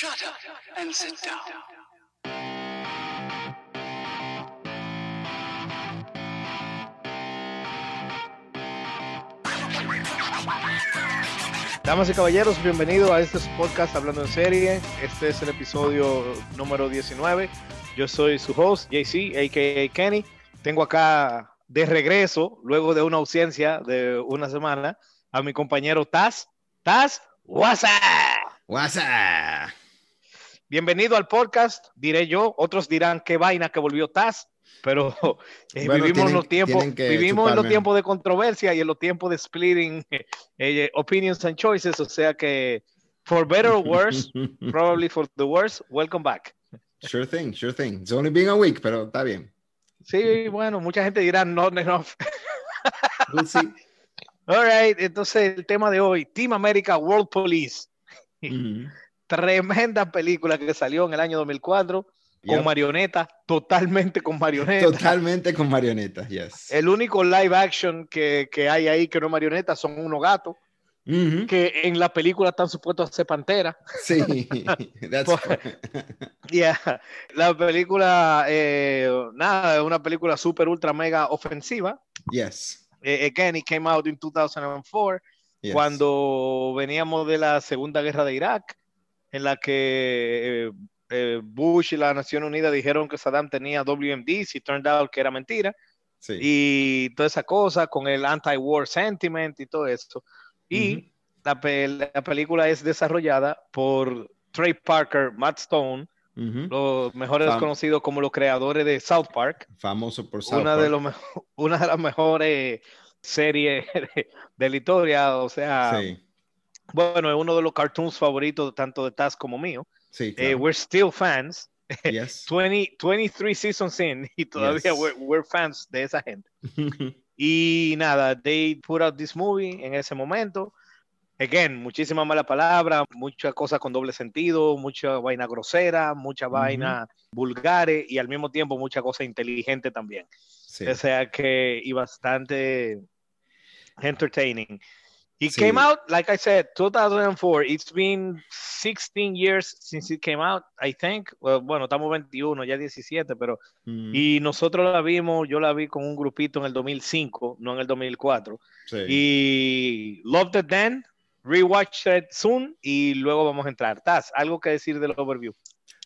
Shut up and sit down. Damas y caballeros, bienvenidos a este podcast Hablando en Serie. Este es el episodio número 19. Yo soy su host, JC, a.k.a. Kenny. Tengo acá de regreso, luego de una ausencia de una semana, a mi compañero Taz. Taz, WhatsApp. WhatsApp. Bienvenido al podcast, diré yo. Otros dirán qué vaina que volvió Taz, pero eh, Bueno, vivimos tienen- en los tiempos, vivimos en los tiempos de controversia y en los tiempos de splitting eh, eh, opinions and choices, o sea que for better or worse, probably for the worse, welcome back. Sure thing, sure thing. It's only been a week, pero está bien. Sí, bueno, mucha gente dirá not enough. We'll see. All right, entonces el tema de hoy, Team America World Police, Mhm. Tremenda película que salió en el año 2004 con Yep. marioneta, totalmente con marioneta. Totalmente con marionetas, yes. El único live action que, que hay ahí que no es marioneta son unos gatos que en la película están supuestos a ser pantera. Sí, that's. Yeah. La película, eh, nada, es una película super ultra mega ofensiva. Yes. Eh, again, it came out in 2004, yes. cuando veníamos de la Segunda Guerra de Irak, en la que eh, eh, Bush y la Nación Unida dijeron que Saddam tenía WMDs y turned out que era mentira. Sí. y toda esa cosa con el anti-war sentiment y todo eso. Y Ujú. la, pe- la película es desarrollada por Trey Parker, Matt Stone, Mhm. los mejores Fam- conocidos como los creadores de South Park, Famoso por South una, de Park. los mejo- una de las mejores series de, de la historia. O sea, Sí, bueno, es uno de los cartoons favoritos tanto de Taz como mío. sí, Eh, we're still fans. Yes. 20, 23 seasons in y todavía Yes. we're, we're fans de esa gente. Y nada, they put out this movie en ese momento. Again, muchísima mala palabra, muchas cosas con doble sentido, mucha vaina grosera, mucha vaina vulgares y al mismo tiempo mucha cosa inteligente también. Sí. O sea que, y bastante entertaining. It Sí. came out, like I said, 2004. It's been 16 years since it came out, I think. Well, bueno, estamos 21, ya 17, pero Mhm. y nosotros la vimos, yo la vi con un grupito en el 2005, no en el 2004. Sí. Y loved it then, rewatched it soon y luego vamos a entrar. Taz, algo que decir del overview.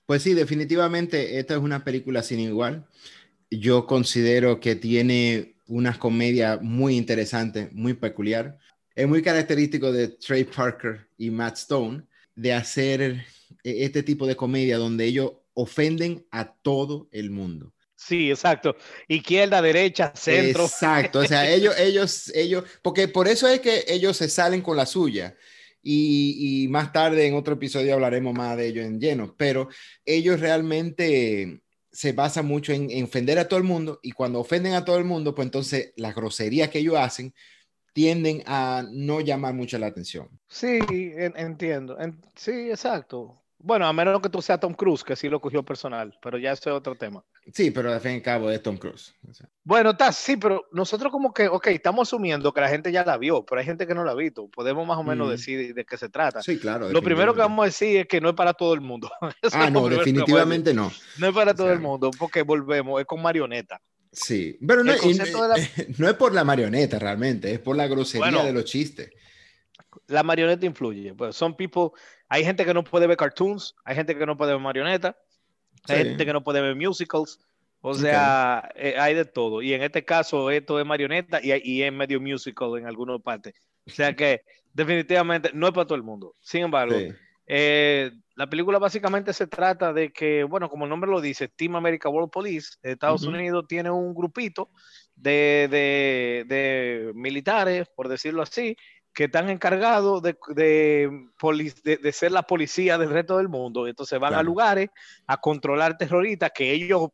Pues sí, definitivamente esta es una película sin igual. Yo considero que tiene una comedia muy interesante, muy peculiar. Es muy característico de Trey Parker y Matt Stone de hacer eh, este tipo de comedia donde ellos ofenden a todo el mundo. Sí, exacto. Izquierda, derecha, centro. Exacto, o sea, ellos, ellos, ellos, porque por eso es que ellos se salen con la suya. Y, y más tarde en otro episodio hablaremos más de ello en lleno, pero ellos realmente se basan mucho en, en ofender a todo el mundo y cuando ofenden a todo el mundo, pues entonces las groserías que ellos hacen tienden a no llamar mucho la atención. Sí, en- entiendo. En- sí, exacto. Bueno, a menos que tú seas Tom Cruise, que sí lo cogió personal, pero ya ese es otro tema. Sí, pero al fin y al cabo es Tom Cruise. o sea. Bueno, Taz, sí, pero nosotros como que, ok, estamos asumiendo que la gente ya la vio, pero hay gente que no la ha visto. Podemos más o menos Mm. decir de qué se trata. Sí, claro. Lo primero que vamos a decir es que no es para todo el mundo. Eso Ah, no, definitivamente no. No es para O todo sea, el mundo, porque volvemos, es con marioneta. Sí, pero no, y- la- es por la marioneta realmente, es por la grosería Bueno. de los chistes. La marioneta influye. Pues son people, hay gente que no puede ver cartoons, hay gente que no puede ver marioneta, hay gente que no puede ver musicals. O sea, eh, hay de todo. Y en este caso, esto es marioneta y, y es medio musical en algunas partes. O sea que definitivamente no es para todo el mundo. Sin embargo, Sí. Eh, la película básicamente se trata de que, bueno, como el nombre lo dice, Team America World Police, Estados. Unidos tiene un grupito de, de- de militares, por decirlo así, que están encargados de, de, poli- de- de ser la policía del resto del mundo. Entonces van a lugares a controlar terroristas que ellos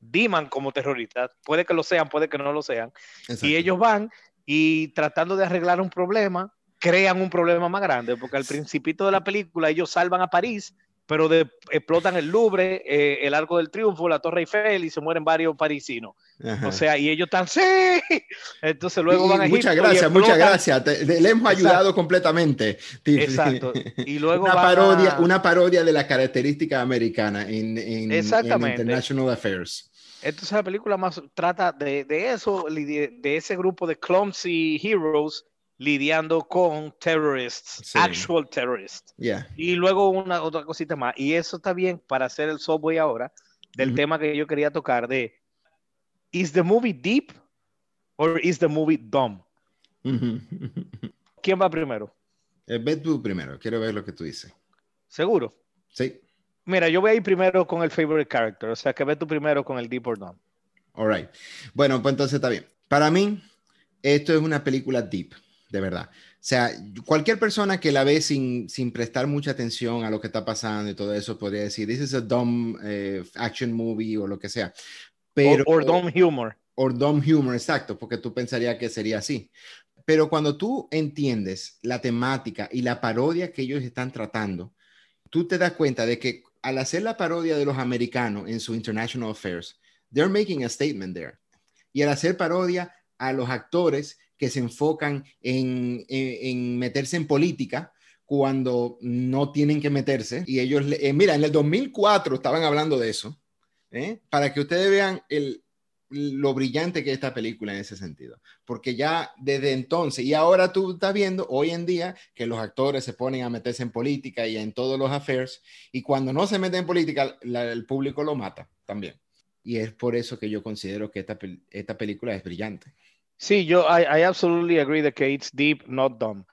diman como terroristas. Puede que lo sean, puede que no lo sean. Exacto. Y ellos van y tratando de arreglar un problema, crean un problema más grande, porque al principito de la película ellos salvan a París pero de, explotan el Louvre, eh, el Arco del Triunfo, la Torre Eiffel y se mueren varios parisinos. Ajá. O sea, y ellos están, sí. Entonces luego Y van a muchas Egipto y gracias, muchas explotan. gracias. Te- le hemos ayudado completamente. Exacto. Y luego una parodia, a- una parodia de la característica americana en, en-. International Affairs. Entonces la película más trata de, de eso, lidi- de ese grupo de clumsy heroes lidiando con terrorists, Sí. actual terrorists. Yeah. Y luego una otra cosita más. Y eso está bien para hacer el subway ahora del tema que yo quería tocar de ¿Is the movie deep or is the movie dumb? ¿Quién va primero? Eh, Ve tú primero, quiero ver lo que tú dices. ¿Seguro? Sí, Mira, yo voy a ir primero con el favorite character, o sea que ve tú primero con el deep or dumb. all right. Bueno, pues entonces está bien. Para mí, esto es una película deep, de verdad. O sea, cualquier persona que la ve sin, sin prestar mucha atención a lo que está pasando y todo eso podría decir, this is a dumb eh, action movie o lo que sea. Pero, or, or dumb humor. or dumb humor, exacto, porque tú pensarías que sería así. Pero cuando tú entiendes la temática y la parodia que ellos están tratando, tú te das cuenta de que al hacer la parodia de los americanos en su International Affairs, they're making a statement there. Y al hacer parodia a los actores que se enfocan en, en- meterse en política cuando no tienen que meterse. Y ellos, eh, mira, en el 2004 estaban hablando de eso, ¿eh? para que ustedes vean el, lo brillante que es esta película en ese sentido. Porque ya desde entonces, y ahora tú estás viendo hoy en día que los actores se ponen a meterse en política y en todos los affairs, y cuando no se meten en política, el público lo mata también. Y es por eso que yo considero que esta, esta película es brillante. Sí, yo I, I absolutely agree that que it's deep, not dumb.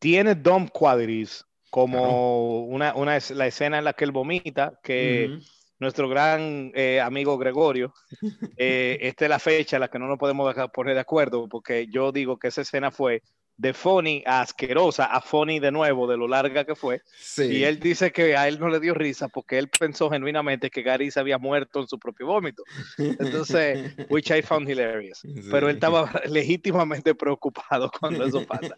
Tiene dumb qualities, como una, una la escena en la que él vomita, que nuestro gran eh, amigo Gregorio, eh, esta es la fecha en la que no nos podemos dejar poner de acuerdo, porque yo digo que esa escena fue de funny a asquerosa a funny de nuevo, de lo larga que fue. Sí. Y él dice que a él no le dio risa porque él pensó genuinamente que Gary se había muerto en su propio vómito. Entonces, which I found hilarious. Pero él Sí. estaba legítimamente preocupado cuando eso pasa.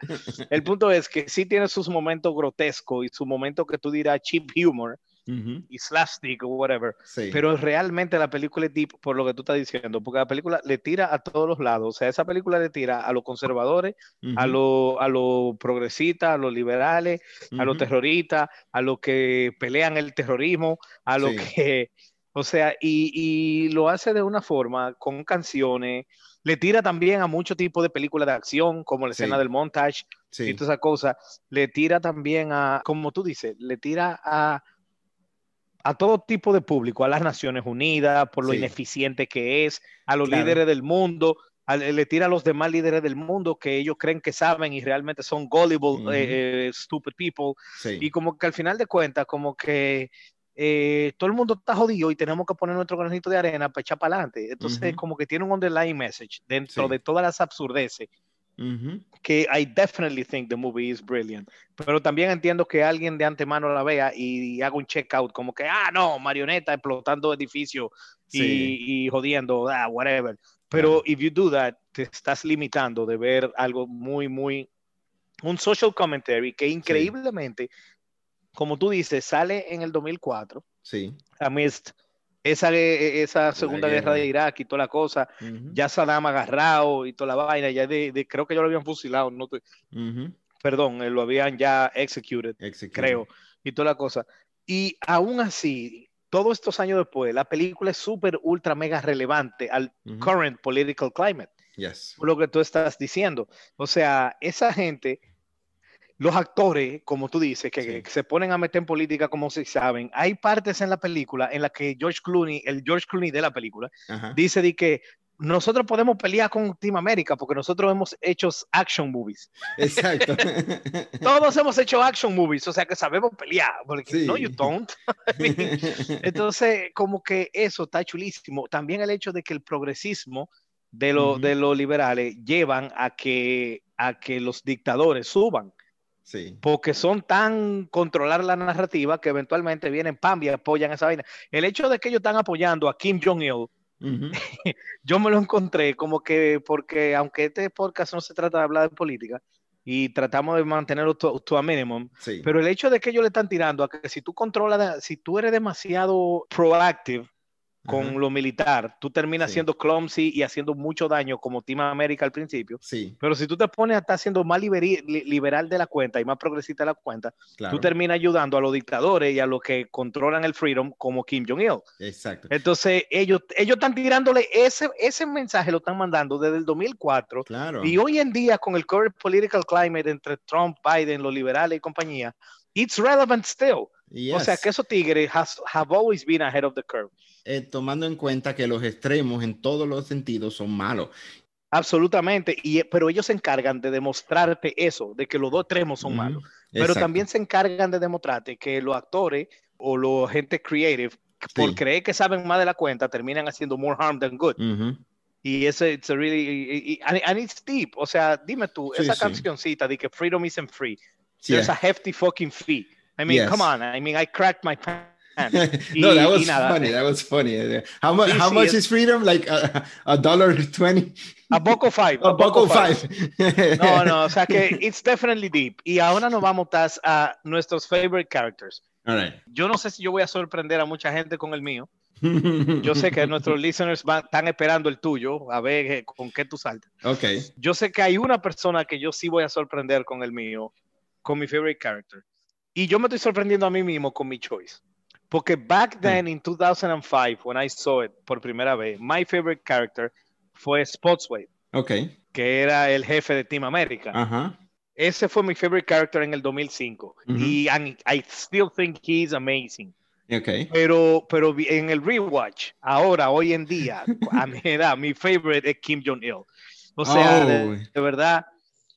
El punto es que sí tiene sus momentos grotescos y su momento que tú dirás cheap humor Ujú. y slapstick o whatever, Sí. pero realmente la película es deep por lo que tú estás diciendo, porque la película le tira a todos los lados, o sea, esa película le tira a los conservadores, a los a los progresistas, a los liberales, a los terroristas, a los que pelean el terrorismo, a los Sí. que, o sea, y, y lo hace de una forma con canciones, le tira también a muchos tipos de películas de acción, como la Sí. escena del montage Sí. y toda esa cosa, le tira también a, como tú dices, le tira a a todo tipo de público, a las Naciones Unidas, por lo Sí. ineficiente que es, a los Claro. líderes del mundo, a- le tira a los demás líderes del mundo que ellos creen que saben y realmente son gullible, eh, eh, stupid people, Sí. y como que al final de cuentas, como que eh, todo el mundo está jodido y tenemos que poner nuestro granito de arena para echar para adelante. Entonces, como que tiene un underlying message dentro Sí. de todas las absurdeces Ujú. que I definitely think the movie is brilliant. Pero también entiendo que alguien de antemano la vea y, haga un checkout como que, ah, no, marioneta explotando edificios y, Sí. y jodiendo, ah, whatever. Pero if you do that, te estás limitando de ver algo muy, muy, un social commentary que increíblemente, como tú dices, sale en el 2004, Sí. amidst esa, eh, esa segunda guerra. guerra. de Irak y toda la cosa, ya Saddam agarrado y toda la vaina, ya de, de- creo que ya lo habían fusilado, no estoy- Ujú. perdón, eh, lo habían ya executed, Executed. creo, y toda la cosa. Y aún así, todos estos años después, la película es súper, ultra, mega relevante al current political climate, Yes. por lo que tú estás diciendo. O sea, esa gente, los actores, como tú dices, que, Sí. que se ponen a meter en política como si saben, hay partes en la película en las que George Clooney, el George Clooney de la película, Ajá. dice de que nosotros podemos pelear con Team América porque nosotros hemos hecho action movies. Exacto. Todos hemos hecho action movies, o sea que sabemos pelear. Porque Sí. no, you don't. Entonces, como que eso está chulísimo. También el hecho de que el progresismo de, lo- de los liberales llevan a que, a que los dictadores suban, Sí. porque son tan controlar la narrativa que eventualmente vienen pam y apoyan esa vaina. El hecho de que ellos están apoyando a Kim Jong-il yo me lo encontré como que, porque aunque este podcast no se trata de hablar de política, y tratamos de mantenerlo to, to a minimum. Sí. Pero el hecho de que ellos le están tirando a que si tú controlas, si tú eres demasiado proactive con Ajá. lo militar, tú terminas Sí. siendo clumsy y haciendo mucho daño como Team América al principio. Sí, Pero si tú te pones a estar siendo más liberi- liberal de la cuenta y más progresista de la cuenta, claro. tú terminas ayudando a los dictadores y a los que controlan el freedom como Kim Jong-il. Exacto. Entonces, ellos, ellos están tirándole ese, ese mensaje, lo están mandando desde el 2004. Claro. Y hoy en día, con el current political climate entre Trump, Biden, los liberales y compañía, it's relevant still. O sea, Yes. que esos tigres has- have always been ahead of the curve. Eh, tomando en cuenta que los extremos en todos los sentidos son malos. Absolutamente. Y, pero ellos se encargan de demostrarte eso, de que los dos extremos son Ujú. malos. Pero Exacto. también se encargan de demostrarte que los actores o los gente creative, por Sí. creer que saben más de la cuenta, terminan haciendo more harm than good. Ujú. Y ese, it's a really, and, and it's deep. O sea, dime tú, Sí, esa sí. cancioncita de que freedom isn't free. There's a hefty fucking fee. I mean, Yes. come on. I mean, I cracked my pants. no, that was funny. That was funny. Uh, How much? How much is freedom? Like a, a dollar twenty. A of five. A buck of five. No, no, o sea que it's definitely deep. Y ahora nos vamos a nuestros favorite characters. All right. Yo no sé si yo voy a sorprender a mucha gente con el mío. Yo sé que nuestros listeners van, están esperando el tuyo, a ver eh, con qué tú saltas. Okay. Yo sé que hay una persona que yo sí voy a sorprender con el mío, con mi favorite character. Y yo me estoy sorprendiendo a mí mismo con mi choice. Porque back then in 2005, when I saw it por primera vez, my favorite character fue Spotsway, Okay. que era el jefe de Team America. Ajá. Ese fue mi favorite character en el 2005. Ujú. Y and I still think he's amazing. Okay. Pero, pero en el rewatch, ahora, hoy en día, a mi edad, mi favorite es Kim Jong-il. O sea, Oh. de, de verdad,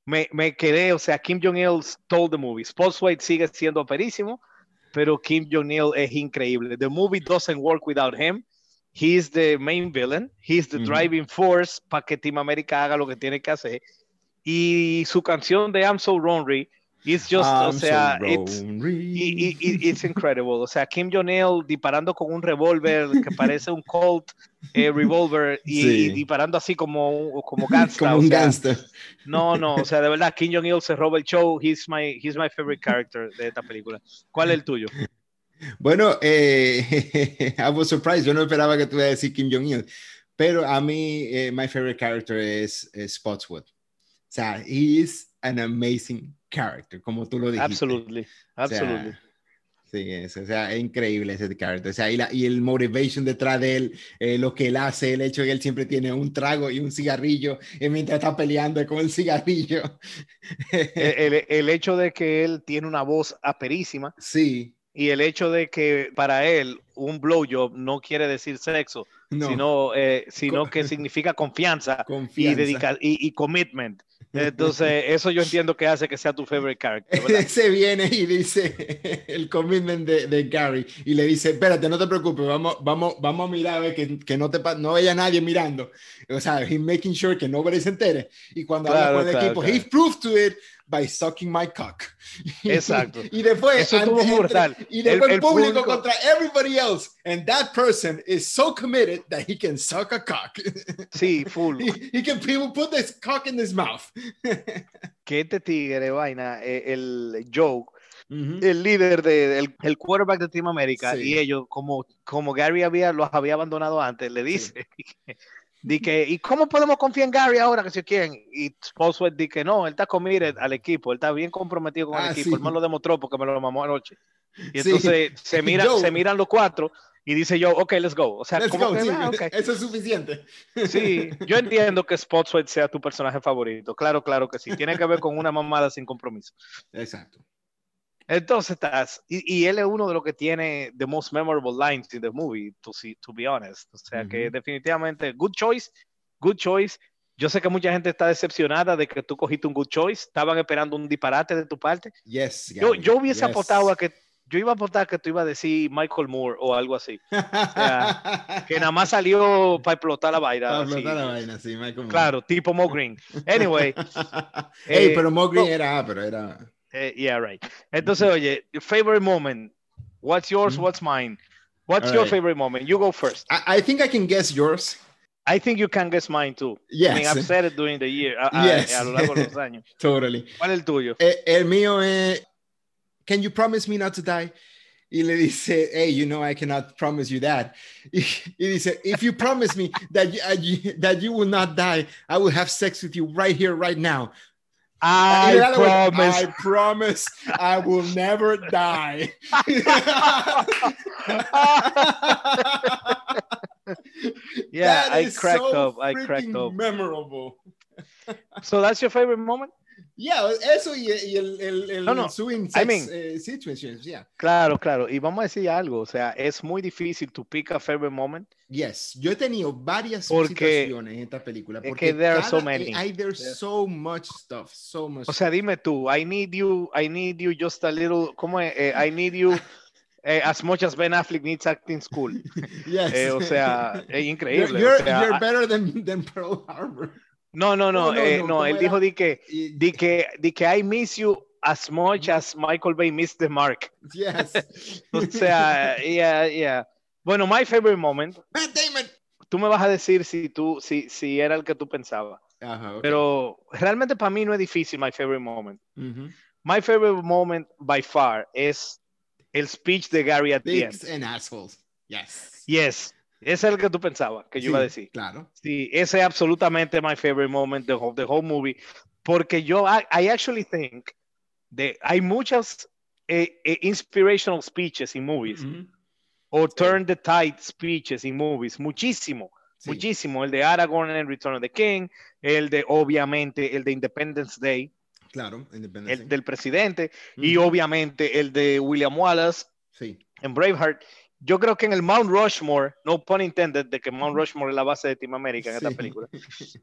me, me quedé, o sea, Kim Jong-il stole the movie. Spotsway sigue siendo perísimo, pero Kim Jong-il es increíble. The movie doesn't work without him. He's the main villain. He's the driving force para que Team America haga lo que tiene que hacer. Y su canción de I'm So Lonely, it's just, o I'm so sea, it's, y- y- it's incredible. O sea, Kim Jong-il disparando con un revólver que parece un Colt eh, revolver y, Sí. y disparando así como, un- como gangsta. Como o un sea, gangster. No, no, o sea, de verdad, Kim Jong-il se roba el show. He's my, he's my favorite character de esta película. ¿Cuál es el tuyo? Bueno, eh, I was surprised. Yo no esperaba que tú ibas a decir Kim Jong-il. Pero a mí, eh, my favorite character es, es Spotswood. O sea, he is an amazing character, como tú lo dijiste. Absolutely, O sea, absolutely. sí, es, o sea, es increíble ese character. O sea, y, la- y el motivation detrás de él, eh, lo que él hace, el hecho de que él siempre tiene un trago y un cigarrillo y mientras está peleando con el cigarrillo. El, el- el hecho de que él tiene una voz aperísima sí, y el hecho de que para él un blowjob no quiere decir sexo, no, sino, eh, sino que significa confianza. y, confianza. dedica y, y commitment. Entonces, eso yo entiendo que hace que sea tu favorite character. ¿verdad? Se viene y dice el commitment de, de Gary y le dice, espérate, no te preocupes, vamos, vamos, vamos a mirar a ver que, que no, te, no haya nadie mirando. O sea, he's making sure que nobody se entere. Y cuando Claro, habla con el claro, equipo, claro. he proved to it by sucking my cock. Exacto. y después, Eso estuvo y después El- público, público- contra everybody else. And that person is so committed that he can suck a cock. Sí, full. he, he can will put this cock in his mouth. Que este tigre, vaina, eh, el Ujú. el líder de, el, el quarterback de Team América, Sí. y ellos, como, como Gary había, los había abandonado antes, le dice, di que, ¿y cómo podemos confiar en Gary ahora que se quieren? Y Spotswood dice que no, él está committed al equipo, él está bien comprometido con el Ah, equipo, sí. él me lo demostró porque me lo mamó anoche. Y Sí. entonces se, mira, Joe. se miran los cuatro y dice yo, ok, let's go. O sea, go, que, sí, ah, ok. Eso es suficiente. Sí, yo entiendo que Spotswood sea tu personaje favorito. Claro, claro que sí. Tiene que ver con una mamada sin compromiso. Exacto. Entonces estás, y, y él es uno de los que tiene the most memorable lines in the movie, to, see- to be honest. O sea que definitivamente, good choice, good choice. Yo sé que mucha gente está decepcionada de que tú cogiste un good choice. Estaban esperando un disparate de tu parte. Yes. Yo, Gary, yo hubiese yes. apostado a que, yo iba a apostar que tú ibas a decir Michael Moore o algo así. Que nada más salió para explotar la vaina. Para explotar la vaina, sí, Michael Moore. Claro, tipo Mo Green. Anyway, Ey, eh, pero Mo Green no. era, ah, pero era. Eh, yeah, right. Entonces, oye, your favorite moment. What's yours? Mhm. What's mine? What's All your right. favorite moment? You go first. I, I think I can guess yours. I think you can guess mine too. Yes. I mean, I've said it during the year, a, Yes. a lo largo de los años. Totally. ¿Cuál es el tuyo? Eh, el mío es, can you promise me not to die? Y le dice, hey, you know I cannot promise you that. Y, y dice, if you promise me that you- that you will not die, I will have sex with you right here, right now. I In other words, promise. I promise I will never die. yeah, I cracked so up. I cracked up. Memorable. So that's your favorite moment? Yeah, eso y, y el, el, el No, no, swing I mean- eh, situations, yeah. Claro, claro. Y vamos a decir algo, o sea, es muy difícil to pick a favorite moment. Yes, yo he tenido varias Porque- situaciones en esta película. es Porque que there are so many. Hay, there's so much stuff, so much. O sea, dime tú, I need you, I need you just a little, ¿cómo es? Eh, I need you eh, as much as Ben Affleck needs acting school. yes. Eh, o sea, es you're, increíble. you're, o sea, you're better than, than Pearl Harbor. No, no, no, No, eh, no, no, ¿cómo él era? dijo di que, di que, di que I miss you as much as Michael Bay missed the mark. Yes. O sea, yeah, yeah. Bueno, my favorite moment, Matt Damon. tú me vas a decir si tú, si, si era el que tú pensabas. Ajá, ok. Pero realmente para mí no es difícil my favorite moment. Ujú. My favorite moment by far es el speech de Gary at the end. And assholes. Yes. Yes, ese es el que tú pensabas que yo iba a Sí, decir. Claro. Sí, ese es absolutamente my favorite moment of the whole, the whole movie. Porque yo, I, I actually think that hay muchas eh, eh, inspirational speeches in movies Ujú. o turn the tide speeches in movies. Muchísimo, Sí. muchísimo. El de Aragorn en Return of the King, el de, obviamente, el de Independence Day, Claro. Independence. el del presidente, y obviamente el de William Wallace Sí. en Braveheart. Yo creo que en el Mount Rushmore, no pun intended, de que Mount Rushmore es la base de Team America en esta Sí. película,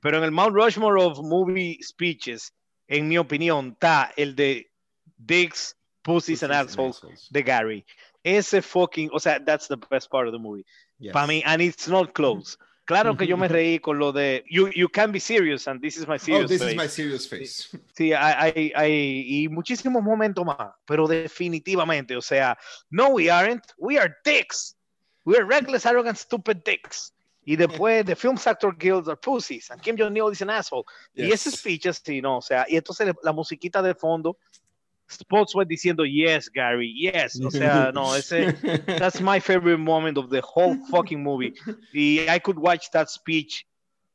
pero en el Mount Rushmore of movie speeches, en mi opinión, está el de Dicks, Pussies and Assholes de Gary. Ese fucking, o sea, that's the best part of the movie. Yes. Para mí, and it's not close. Claro que yo me reí con lo de you, you can be serious and this is my Oh, serious this face. is my serious face. Sí, hay, hay- y muchísimos momentos más, pero definitivamente, o sea, no, we aren't, we are dicks. We are reckless, arrogant, stupid dicks. Y después, the Film Actor Guild are pussies, and Kim Jong-il is an asshole. Y ese Yes. speech así, ¿no? O sea, y entonces la musiquita de fondo, Spotswood diciendo, yes, Gary, yes. O sea, no, ese, that's my favorite moment of the whole fucking movie. Y I could watch that speech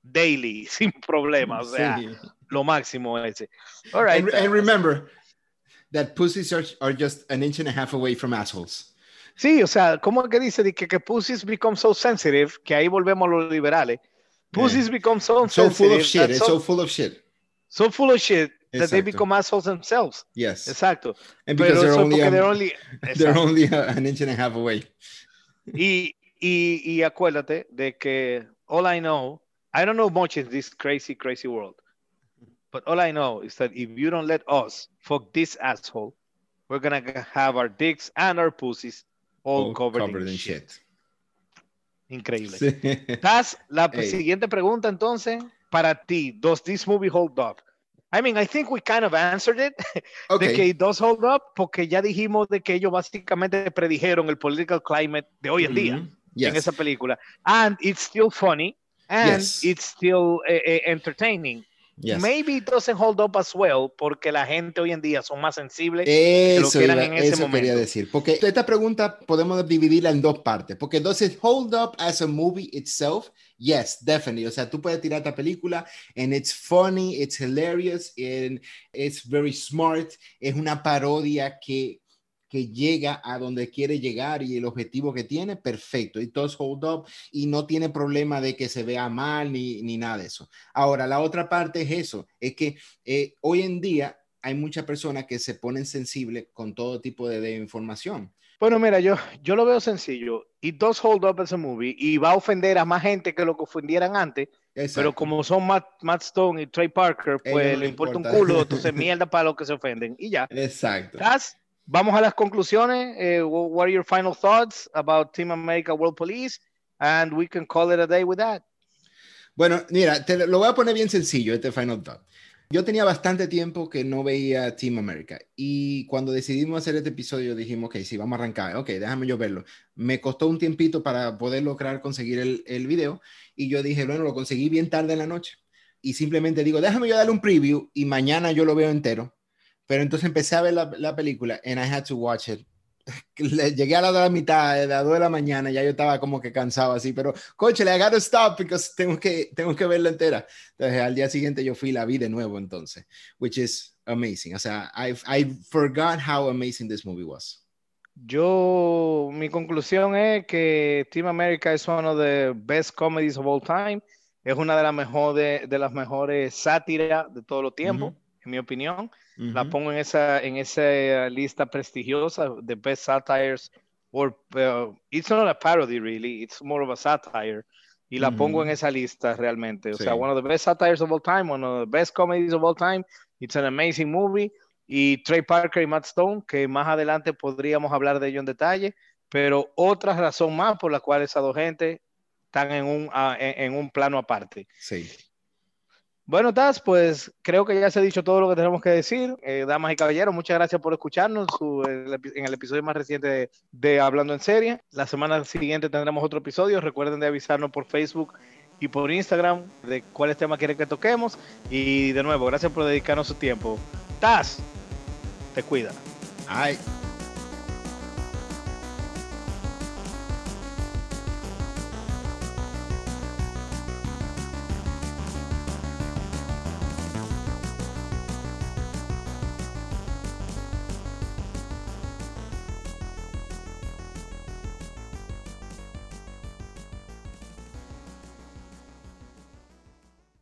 daily, sin problema, o sea, Sí. lo máximo ese. All right. and, and remember that pussies are, are just an inch and a half away from assholes. Sí, o sea, ¿cómo que dice de que, que pussies become so sensitive que ahí volvemos a los liberales? Pussies become so, So full sensitive, of shit. It's eh, so, so full of shit. so full of shit that they become assholes themselves. Yes. Exacto. And Pero because they're only, porque um, they're only- they're only uh, an inch and a half away. Y, y, y acuérdate de que all I know, I don't know much in this crazy, crazy world. But all I know is that if you don't let us fuck this asshole, we're gonna have our dicks and our pussies all, All covered, in, shit. Increíble. Sí. Taz, la Ey. siguiente pregunta entonces, para ti, does this movie hold up? I mean, I think we kind of answered it, de Okay. que it does hold up, porque ya dijimos de que ellos básicamente predijeron el political climate de hoy en día Mhm. Yes. en esa película. And it's still funny, and Yes. it's still eh, eh, entertaining. Yes. Maybe it doesn't hold up as well, porque la gente hoy en día son más sensibles. Eso, que eran iba- en ese eso quería momento. decir. Porque esta pregunta podemos dividirla en dos partes. Porque does it hold up as a movie itself? Yes, definitely. O sea, tú puedes tirar esta película and it's funny, it's hilarious, and it's very smart. Es una parodia que, que llega a donde quiere llegar y el objetivo que tiene, perfecto. It does hold up y no tiene problema de que se vea mal ni, ni nada de eso. Ahora, la otra parte es eso, es que eh, hoy en día hay muchas personas que se ponen sensibles con todo tipo de, de información. Bueno, mira, yo, yo lo veo sencillo. It does hold up a movie y va a ofender a más gente que lo que ofendieran antes, pero Exacto. como son Matt, Matt Stone y Trey Parker, pues no le le importa un importa. culo, entonces mierda para los que se ofenden y ya. Exacto. Vamos a las conclusiones. Eh, wh- what are your final thoughts about Team America World Police? And we can call it a day with that. Bueno, mira, te lo voy a poner bien sencillo este Final Thought. Yo tenía bastante tiempo que no veía Team America y cuando decidimos hacer este episodio dijimos, ok, sí, vamos a arrancar, ok, déjame yo verlo. Me costó un tiempito para poder lograr conseguir el, el video y yo dije, bueno, lo conseguí bien tarde en la noche y simplemente digo, déjame yo darle un preview y mañana yo lo veo entero. Pero entonces empecé a ver la, la película and I had to watch it llegué a la, de la mitad, a las 2 de la mañana, ya yo estaba como que cansado así, pero coche, le gotta stop because tengo que, tengo que verla entera. Entonces al día siguiente yo fui la vi de nuevo entonces, which is amazing. O sea, I, I forgot how amazing this movie was. Yo, mi conclusión es que Team America es uno de los best comedies of all time. Es una de las mejores, de las mejores sátiras de todos los tiempos, en mi opinión. La pongo en esa, en esa lista prestigiosa de Best Satires. Or, uh, it's not a parody, really. It's more of a satire. Y la pongo en esa lista realmente. O sea, one of the best satires of all time, one of the best comedies of all time. It's an amazing movie. Y Trey Parker y Matt Stone, que más adelante podríamos hablar de ello en detalle. Pero otra razón más por la cual esas dos gente están en un, uh, en, en un plano aparte. Sí. Bueno, Taz, pues creo que ya se ha dicho todo lo que tenemos que decir. Eh, damas y caballeros, muchas gracias por escucharnos su, el, en el episodio más reciente de, Hablando en Serie. La semana siguiente tendremos otro episodio. Recuerden de avisarnos por Facebook y por Instagram de cuáles temas quieren que toquemos. Y de nuevo, gracias por dedicarnos su tiempo. Taz, te cuida. Ay.